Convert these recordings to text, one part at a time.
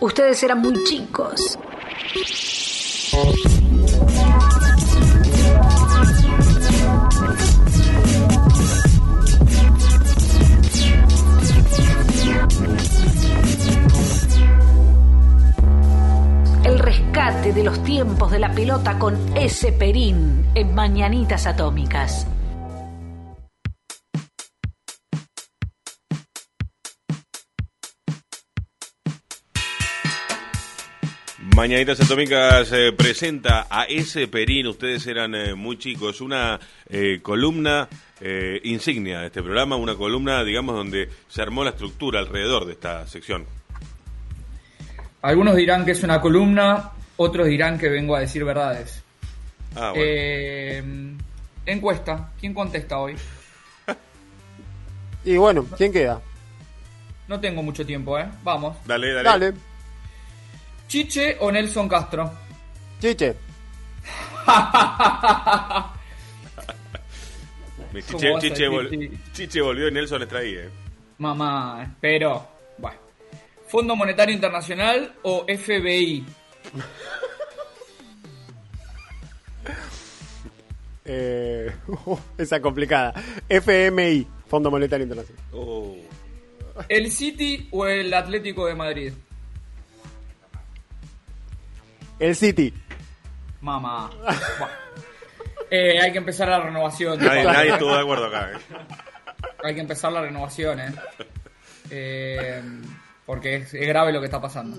Ustedes eran muy chicos. El rescate de los tiempos de la pelota con ese Perín en Mañanitas Atómicas. Mañanitas Atómicas eh, presenta a ese Perín, ustedes eran eh, muy chicos, una eh, columna eh, insignia de este programa, una columna, digamos, donde se armó la estructura alrededor de esta sección. Algunos dirán que es una columna, otros dirán que vengo a decir verdades. Ah, bueno. Eh, encuesta, ¿quién contesta hoy? Y bueno, ¿quién queda? No tengo mucho tiempo, ¿eh? Vamos. dale, dale. Dale, ¿Chiche o Nelson Castro? chiche. Me- ¿Cómo Chiche, vol- volvió y Nelson ahí, eh. Mamá, pero, bueno. ¿Fondo Monetario Internacional o FBI? Eh, esa complicada. FMI, Fondo Monetario Internacional. Oh. ¿El City o el Atlético de Madrid? El City. Mamá. Eh, hay que empezar la renovación. Nadie, estuvo de acuerdo acá. eh. Hay que empezar la renovación, ¿eh? Eh, porque es, es grave lo que está pasando.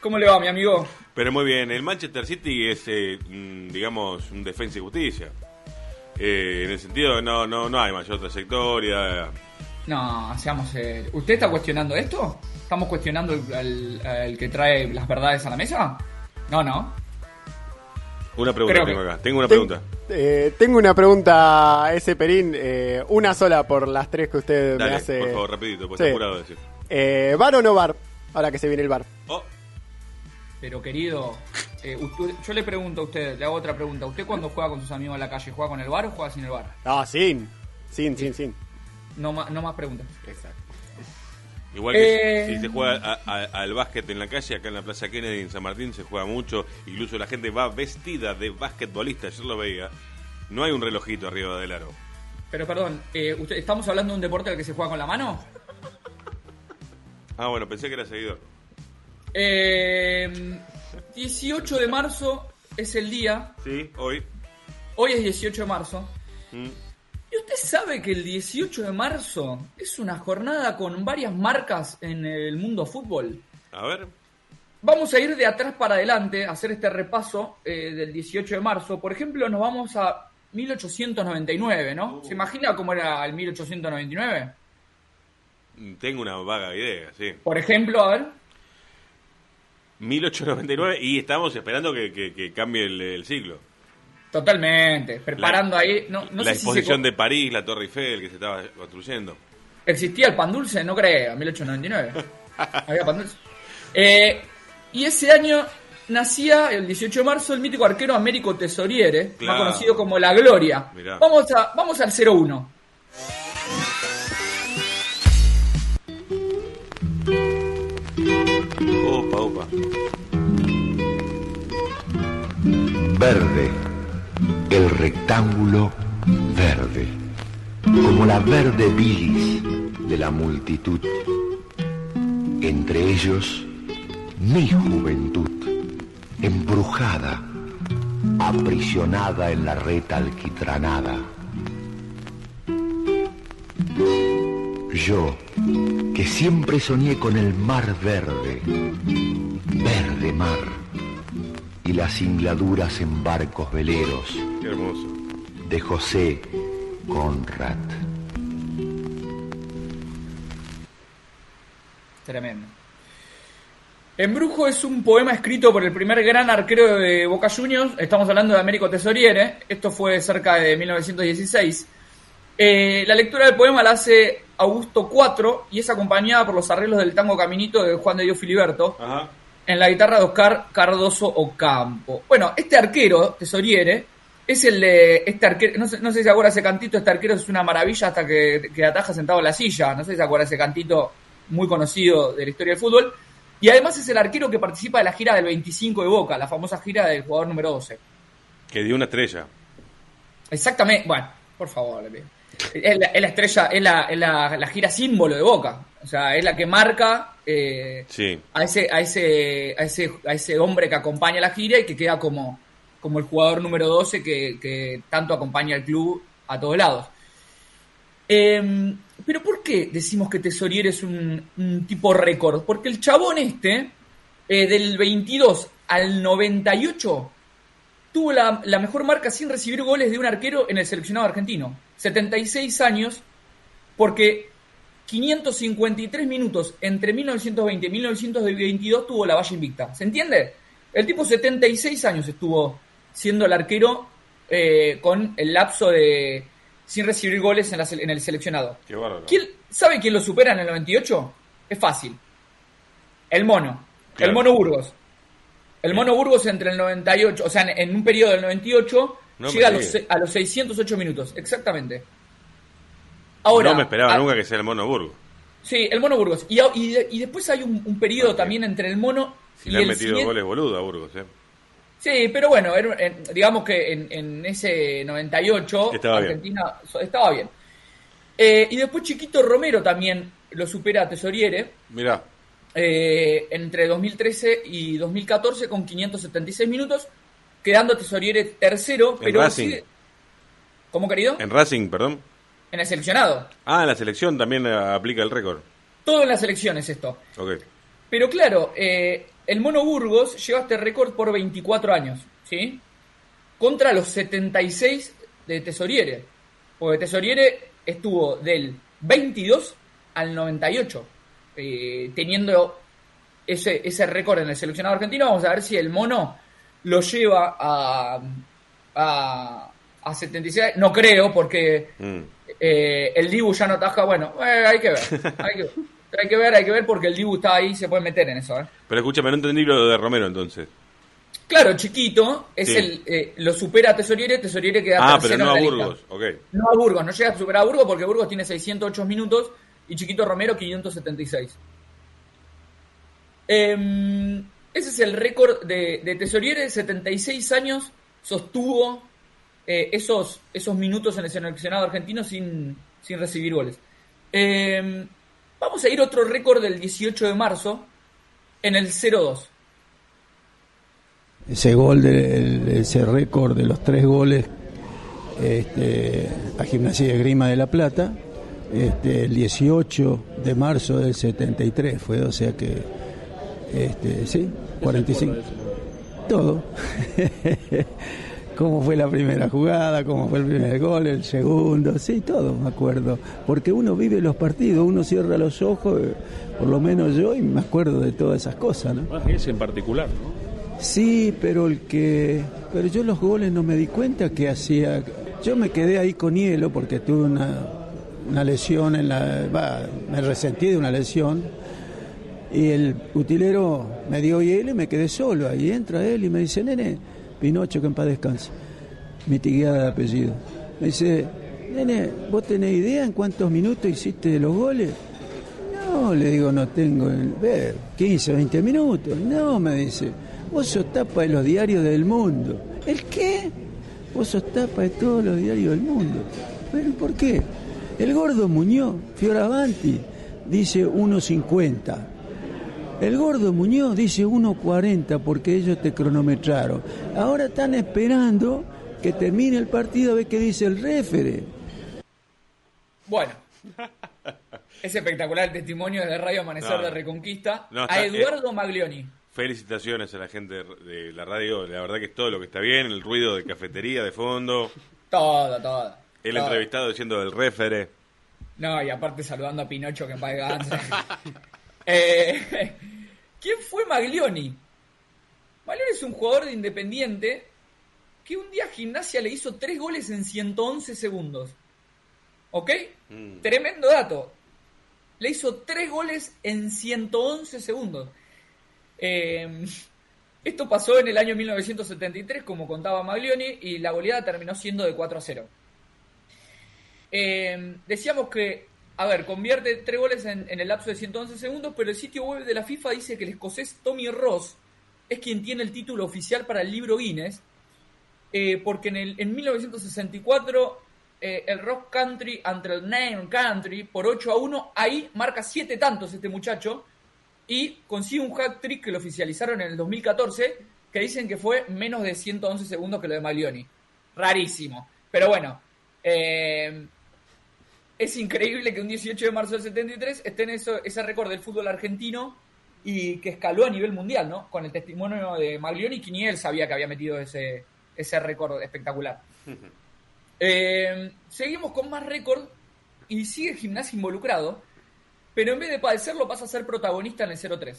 ¿Cómo le va, mi amigo? Pero muy bien, el Manchester City es, eh, mm, digamos, un defensa y justicia. Eh, en el sentido de no, no, no hay mayor trayectoria. No, seamos serios. ¿Usted está cuestionando esto? ¿Estamos cuestionando el, que trae las verdades a la mesa? No, no. Una pregunta Creo tengo que- acá. Tengo una Ten- pregunta. eh, tengo una pregunta, ese Perín. eh, una sola por las tres que usted me hace. por favor, rapidito, porque Sí. está apurado de decir. Eh, ¿Bar o no bar? Ahora que se viene el bar. Oh, Pero querido, eh, usted- yo le pregunto a usted, le hago otra pregunta. ¿Usted cuando juega con sus amigos en la calle, juega con el bar o juega sin el bar? Ah, sin. Sin, sin, sin. No, no más preguntas. Exacto. Igual que Eh. si, se juega a- a- al básquet en la calle, acá en la Plaza Kennedy en San Martín se juega mucho. Incluso la gente va vestida de basquetbolista, yo lo veía. No hay un relojito arriba del aro. Pero perdón, eh, usted, ¿estamos hablando de un deporte al que se juega con la mano? Ah, bueno, pensé que era seguidor. Eh, 18 de marzo es el día. Sí, hoy. Hoy es 18 de marzo. Mm. ¿Y usted sabe que el 18 de marzo es una jornada con varias marcas en el mundo fútbol? A ver. Vamos a ir de atrás para adelante a hacer este repaso eh, del 18 de marzo. Por ejemplo, nos vamos a 1899, ¿no? ¿Se imagina cómo era el 1899? Mm, Tengo una vaga idea, sí. Por ejemplo, a ver. 1899 y estamos esperando que, que- que cambie el, el siglo. Totalmente, preparando ahí. No, no la sé si se exposición de París, la Torre Eiffel que se estaba construyendo. ¿Existía el pan dulce? No creo, 1899. Había pan dulce. Eh, y ese año nacía, el 18 de marzo, el mítico arquero Américo Tesoriere, Claro. más conocido como La Gloria. Mirá. Vamos, a, vamos al 01. Opa, opa. Verde, el rectángulo verde, como la verde bilis de la multitud. Entre ellos, mi juventud, embrujada, aprisionada en la red alquitranada. Yo, que siempre soñé con el mar verde, verde mar, y las singladuras en barcos veleros Qué hermoso. de José Conrad. Tremendo. Embrujo es un poema escrito por el primer gran arquero de Boca Juniors. Estamos hablando de Américo Tesoriere. Esto fue cerca de 1916. Eh, la lectura del poema la hace Augusto IV y es acompañada por los arreglos del tango Caminito de Juan de Dios Filiberto Ajá. en la guitarra de Oscar Cardoso Ocampo. Bueno, este arquero, Tesoriere, es el de este arquero, no sé, no sé si se acuerda ese cantito, este arquero es una maravilla hasta que, que ataja sentado en la silla, no sé si se acuerda ese cantito muy conocido de la historia del fútbol. Y además es el arquero que participa de la gira del 25 de Boca, la famosa gira del jugador número 12. Que dio una estrella. Exactamente, bueno, por favor, le pido. Es la, es la estrella, es, la, es la- la gira símbolo de Boca. O sea, es la que marca eh, Sí. a, ese, a, ese, a, ese, a ese hombre que acompaña la gira y que queda como, como el jugador número 12 que, tanto acompaña al club a todos lados. Eh, pero ¿por qué decimos que Tesorier es un, un tipo récord? Porque el chabón este, eh, del 22 al 98, tuvo la, la mejor marca sin recibir goles de un arquero en el seleccionado argentino. 76 años, porque 553 minutos entre 1920 y 1922 tuvo la valla invicta. ¿Se entiende? El tipo 76 años estuvo siendo el arquero eh, con el lapso de sin recibir goles en, la en el seleccionado. Qué. ¿Quién, ¿Sabe quién lo supera en el 98? Es fácil. El mono. Claro. El mono Burgos. El mono Burgos entre el 98, o sea, en, en un periodo del 98, No llega a los, a los 608 minutos. Exactamente. Ahora, no me esperaba a- nunca que sea el Mono Burgo. Sí, el mono Burgos. Y, y, de- y después hay un, un periodo también entre el mono Si y le han el metido siguiente- goles boludo a Burgos, ¿eh? Sí, pero bueno, en- digamos que en, en ese 98 Estaba bien. Argentina so- estaba bien. Eh, y después Chiquito Romero también lo supera a Tesoriere Mirá, eh, entre 2013 y 2014 con 576 minutos, quedando Tesoriere tercero, En pero Racing. sigue- ¿Cómo querido? en Racing, perdón. En el seleccionado. Ah, en la selección también aplica el récord. Todo en la selección es esto. Ok. Pero claro, eh, el Mono Burgos lleva este récord por 24 años, ¿sí? Contra los 76 de Tesoriere. Porque Tesoriere estuvo del 22 al 98, eh, teniendo ese, ese récord en el seleccionado argentino. Vamos a ver si el Mono lo lleva a, a, a 76. No creo, porque Mm. eh, el Dibu ya no ataja, bueno, eh, hay que ver, hay que, hay que ver, hay que ver porque el Dibu está ahí, se puede meter en eso. ¿eh? Pero escúchame, no entendí lo de Romero entonces. Claro, chiquito, es Sí. el eh, lo supera a Tesoriere, Tesoriere queda Ah, tercero pero no a en la lista. Burgos. Ok. No a Burgos, no llega a superar a Burgos porque Burgos tiene 608 minutos y Chiquito Romero 576. Em, ese es el récord de, de Tesoriere, 76 años sostuvo eh, esos, esos minutos en el seleccionado argentino sin, sin recibir goles. Em, vamos a ir otro récord del 18 de marzo en el 0-2. ese gol, de, el- ese récord de los tres goles este, a Gimnasia de Grima de la Plata, este, el 18 de marzo del 73 fue, o sea que, este, sí, 45. Todo. cómo fue la primera jugada, cómo fue el primer gol, el segundo, sí, todo me acuerdo. Porque uno vive los partidos, uno cierra los ojos, eh, por lo menos yo, y me acuerdo de todas esas cosas, ¿no? Ah, ese en particular, ¿no? Sí, pero el que. Pero yo los goles no me di cuenta que hacía. Yo me quedé ahí con hielo porque tuve una, una lesión en la. va, me resentí de una lesión. Y el utilero me dio hielo y me quedé solo. Ahí entra él y me dice, nene, Pinocho, que en paz descanse. Mi tiguiada de apellido. Me dice, nene, ¿vos tenés idea en cuántos minutos hiciste los goles? No, le digo, no tengo, el- ver, 15, 20 minutos. No, me dice, vos sos tapa de los diarios del mundo. ¿El qué? Vos sos tapa de todos los diarios del mundo. ¿Pero por qué? El gordo Muñoz, Fioravanti, dice 1.50. El gordo Muñoz dice 1.40 porque ellos te cronometraron. Ahora están esperando que termine el partido a ver qué dice el refere. Bueno, es espectacular el testimonio de Radio Amanecer No, de. Reconquista No, a está- Eduardo Maglioni. Felicitaciones a la gente de- la radio. La verdad que es todo lo que está bien. El ruido de cafetería de fondo. Todo, todo. El todo. entrevistado diciendo del refere. No, y aparte saludando a Pinocho que en paz. Eh, ¿Quién fue Maglioni? Maglioni es un jugador de Independiente que un día a Gimnasia le hizo tres goles en 111 segundos. ¿Ok? Mm. Tremendo dato. Le hizo tres goles en 111 segundos. Eh, esto pasó en el año 1973, como contaba Maglioni, y la goleada terminó siendo de 4 a 0. Eh, decíamos que a ver, convierte tres goles en, el lapso de 111 segundos, pero el sitio web de la FIFA dice que el escocés Tommy Ross es quien tiene el título oficial para el libro Guinness, eh, porque en, el, en 1964 eh, el Rock Country ante el Name Country por 8 a 1, ahí marca 7 tantos este muchacho y consigue un hat trick que lo oficializaron en el 2014, que dicen que fue menos de 111 segundos que lo de Maglioni. Rarísimo. Pero bueno, eh, es increíble que un 18 de marzo del 73 esté en eso, ese récord del fútbol argentino y que escaló a nivel mundial, ¿no? Con el testimonio de Maglioni, que ni él sabía que había metido ese, ese récord espectacular. Eh, seguimos con más récord y sigue Gimnasia involucrado, pero en vez de padecerlo pasa a ser protagonista en el 0-3.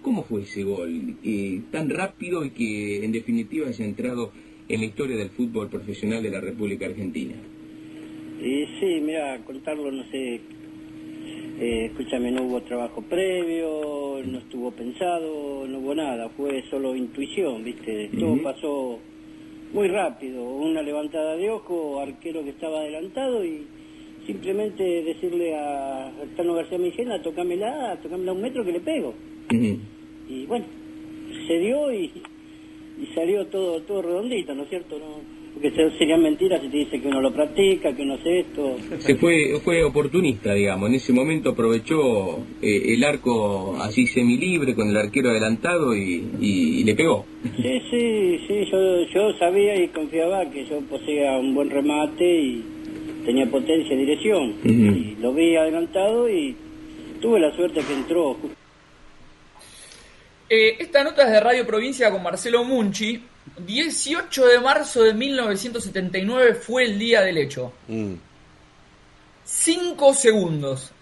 ¿Cómo fue ese gol? Eh, tan rápido y que en definitiva ha entrado en la historia del fútbol profesional de la República Argentina. Eh, sí, mira, contarlo, no sé, eh, escúchame, no hubo trabajo previo, no estuvo pensado, no hubo nada, fue solo intuición, ¿viste? Todo pasó muy rápido, una levantada de ojo, arquero que estaba adelantado y simplemente decirle a Tano García Migena, tocámela, tocámela un metro que le pego. Y bueno, se dio y, y, salió todo todo redondito, ¿no es cierto? No, porque serían mentiras si te dice que uno lo practica, que uno hace esto. Se fue, fue oportunista, digamos. En ese momento aprovechó eh, el arco así semilibre con el arquero adelantado y, y, le pegó. Sí, sí, sí. Yo, yo sabía y confiaba que yo poseía un buen remate y tenía potencia y dirección. Y lo vi adelantado y tuve la suerte que entró. Eh, esta nota es de Radio Provincia con Marcelo Munchi. 18 de marzo de 1979 fue el día del hecho. 5 segundos.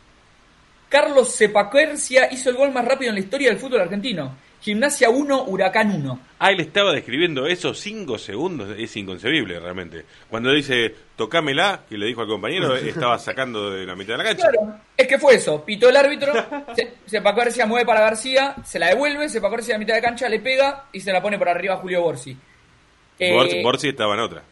Carlos Cepaquercia hizo el gol más rápido en la historia del fútbol argentino. Gimnasia 1, Huracán 1. Ah, él estaba describiendo esos 5 segundos, es inconcebible realmente. Cuando dice, tocámela, que le dijo al compañero, estaba sacando de la mitad de la cancha. Claro, es que fue eso. Pitó el árbitro, Cepaquercia mueve para García, se la devuelve, Cepaquercia a mitad de cancha le pega y se la pone por arriba a Julio Borsi. Eh, Borsi estaba en otra.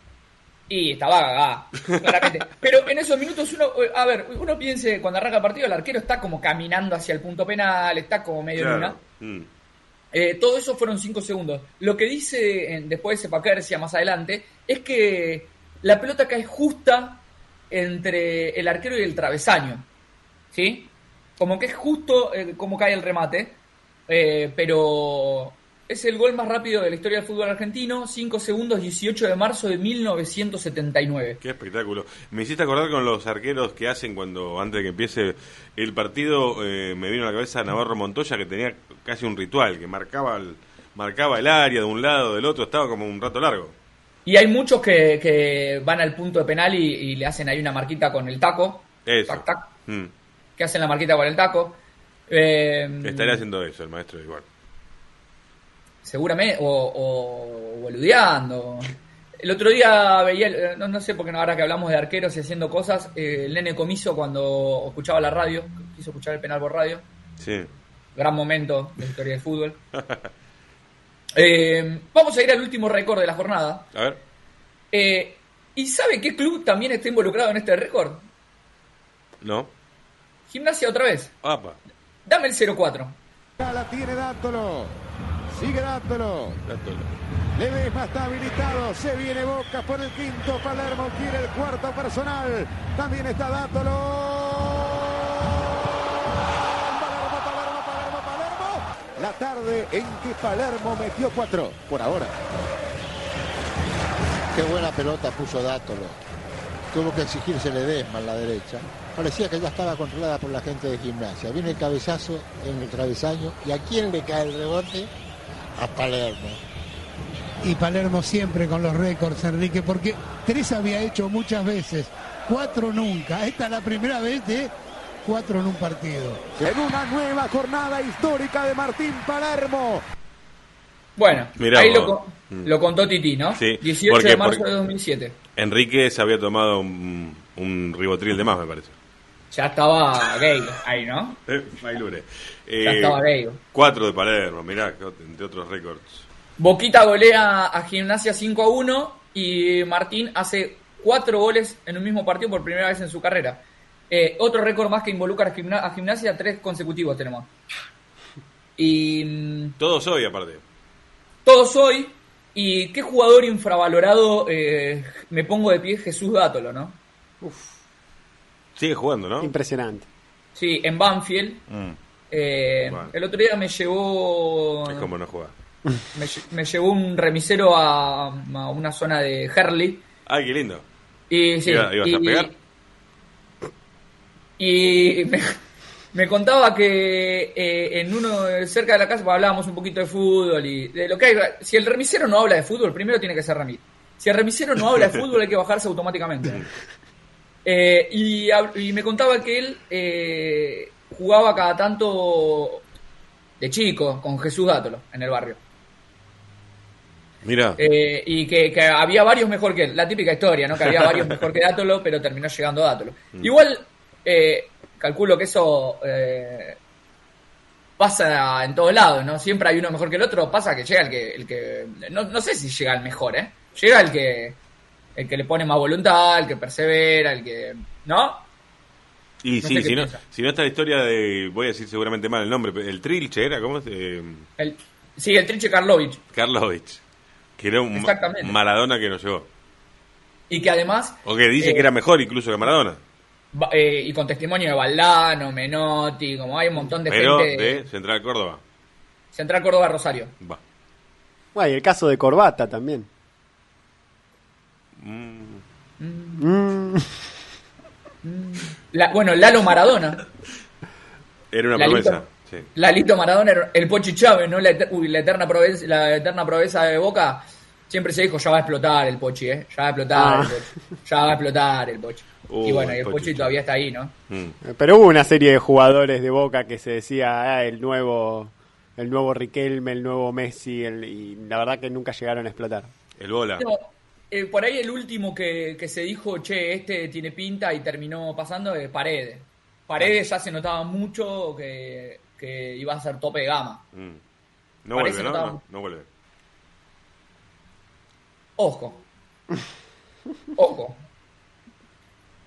Y estaba cagada, claramente. Pero en esos minutos uno, a ver, uno piense, cuando arranca el partido, el arquero está como caminando hacia el punto penal, está como medio Claro. luna. Mm. Eh, todo eso fueron 5 segundos. Lo que dice eh, después de Sepaquercia más adelante es que la pelota cae justa entre el arquero y el travesaño. ¿Sí? Como que es justo eh, como cae el remate. eh, pero es el gol más rápido de la historia del fútbol argentino. 5 segundos, 18 de marzo de 1979. Qué espectáculo. Me hiciste acordar con los arqueros que hacen cuando, antes de que empiece el partido, eh, me vino a la cabeza Navarro Montoya que tenía casi un ritual, que marcaba el, marcaba el área de un lado, del otro, estaba como un rato largo. Y hay muchos que, que van al punto de penal y, y le hacen ahí una marquita con el taco. Eso. Tac, tac. Mm. que hacen la marquita con el taco. Eh, Estaría haciendo eso el maestro igual. Seguramente, o, o boludeando. El otro día veía, el- no, no sé por qué no, ahora que hablamos de arqueros y haciendo cosas, eh, el nene comiso cuando escuchaba la radio, quiso escuchar el penal por radio, Sí. gran momento de la historia del fútbol. Eh, vamos a ir al último récord de la jornada. A ver. Eh, ¿Y sabe qué club también está involucrado en este récord? ¿No? Gimnasia otra vez. Apa. Dame el 04. La tiene Dátolo. Sigue Dátolo. Ledesma está habilitado. Se viene Boca por el quinto. Palermo quiere el cuarto personal. También está Dátolo. Palermo, Palermo, Palermo, Palermo. La tarde en que Palermo metió cuatro. Por ahora. Qué buena pelota puso Dátolo. Tuvo que exigirse Ledesma en la derecha. Parecía que ya estaba controlada por la gente de gimnasia. Viene el cabezazo en el travesaño. ¿Y a quién le cae el rebote? A Palermo. Y Palermo siempre con los récords, Enrique, porque tres había hecho muchas veces, cuatro nunca. Esta es la primera vez de cuatro en un partido. En una nueva jornada histórica de Martín Palermo. Bueno, Mirá ahí lo, Mm. lo contó Titi, ¿no? Sí, 18 porque- de marzo de 2007. Enrique se había tomado un, un ribotril de más, me parece. Ya estaba gay ahí, ¿no? Eh, Mailure. Ya estaba gay. Cuatro de Palermo, mirá, entre otros récords. Boquita golea a Gimnasia 5 a 1 y Martín hace cuatro goles en un mismo partido por primera vez en su carrera. Eh, otro récord más que involucra a, Gimna- a gimnasia, tres consecutivos tenemos. Y mm, Todos hoy, aparte. todos hoy. ¿Y qué jugador infravalorado eh, me pongo de pie? Jesús Dátolo, ¿no? Sigue jugando, ¿no? Impresionante. Sí, en Banfield. Mm. Eh, Bueno. El otro día me llevó Es como no juega. me, lle- me llevó un remisero a, a una zona de Herley. Ay, qué lindo. Y, sí, ¿Iba- ibas a y- pegar? Y me, me contaba que eh, en uno cerca de la casa pues, hablábamos un poquito de fútbol y de lo que hay. Si el remisero no habla de fútbol, primero tiene que ser remis. Si el remisero no habla de fútbol, hay que bajarse automáticamente. Eh, y, me contaba que él eh, jugaba cada tanto de chico con Jesús Dátolo en el barrio. Mira. Eh, y que, que había varios mejor que él. La típica historia, ¿no? Que había varios mejor que Dátolo, pero terminó llegando Dátolo. Mm. Igual, eh, calculo que eso pasa en todos lados, ¿no? Siempre hay uno mejor que el otro. Pasa que llega el que. El que no, no sé si llega el mejor, ¿eh? Llega el que. El que le pone más voluntad, el que persevera, el que. ¿No? Y no sí, si no, si no está la historia de, voy a decir seguramente mal el nombre, pero el Trilche era, ¿cómo es? Eh, El, sí, el Trinche Karlovich. Karlovich, que era un. Maradona que nos llevó. Y que además. O que dice eh, que era mejor incluso que Maradona, eh, y con testimonio de Valdano, Menotti, como hay un montón de pero gente. de Central Córdoba. Central Córdoba Rosario. Va. Bueno, y el caso de Corbata también. Mm. Mm. La- bueno, Lalo Maradona. Era una Lalito. promesa. Sí. Lalito Maradona, era el Pochi Chávez, ¿no? La, eter- uy, la eterna promesa, la eterna promesa de Boca. Siempre se dijo, ya va a explotar el Pochi, ¿eh? Ya va a explotar Ah. el Pochi. Ya va a explotar el Pochi. Uh, y bueno, y el el Pochi Pochi todavía está ahí, ¿no? Mm. Pero hubo una serie de jugadores de Boca que se decía ah, el nuevo el nuevo Riquelme, el nuevo Messi, el- y la verdad que nunca llegaron a explotar. El bola. No, eh, por ahí el último que, que se dijo, che, este tiene pinta y terminó pasando es Paredes. Paredes ya se notaba mucho que, que iba a ser tope de gama. Mm. No vuelve, ¿no? No, no vuelve. Ojo. Ojo.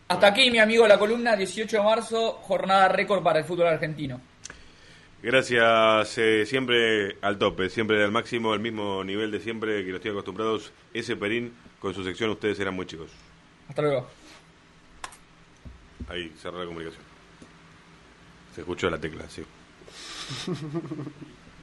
Hasta aquí, mi amigo, la columna, 18 de marzo, jornada récord para el fútbol argentino. Gracias, eh, siempre al tope, siempre al máximo, el mismo nivel de siempre que los estoy acostumbrados. Ese Perín, con su sección, ustedes eran muy chicos. Hasta luego. Ahí cerró la comunicación. Se escuchó la tecla, sí.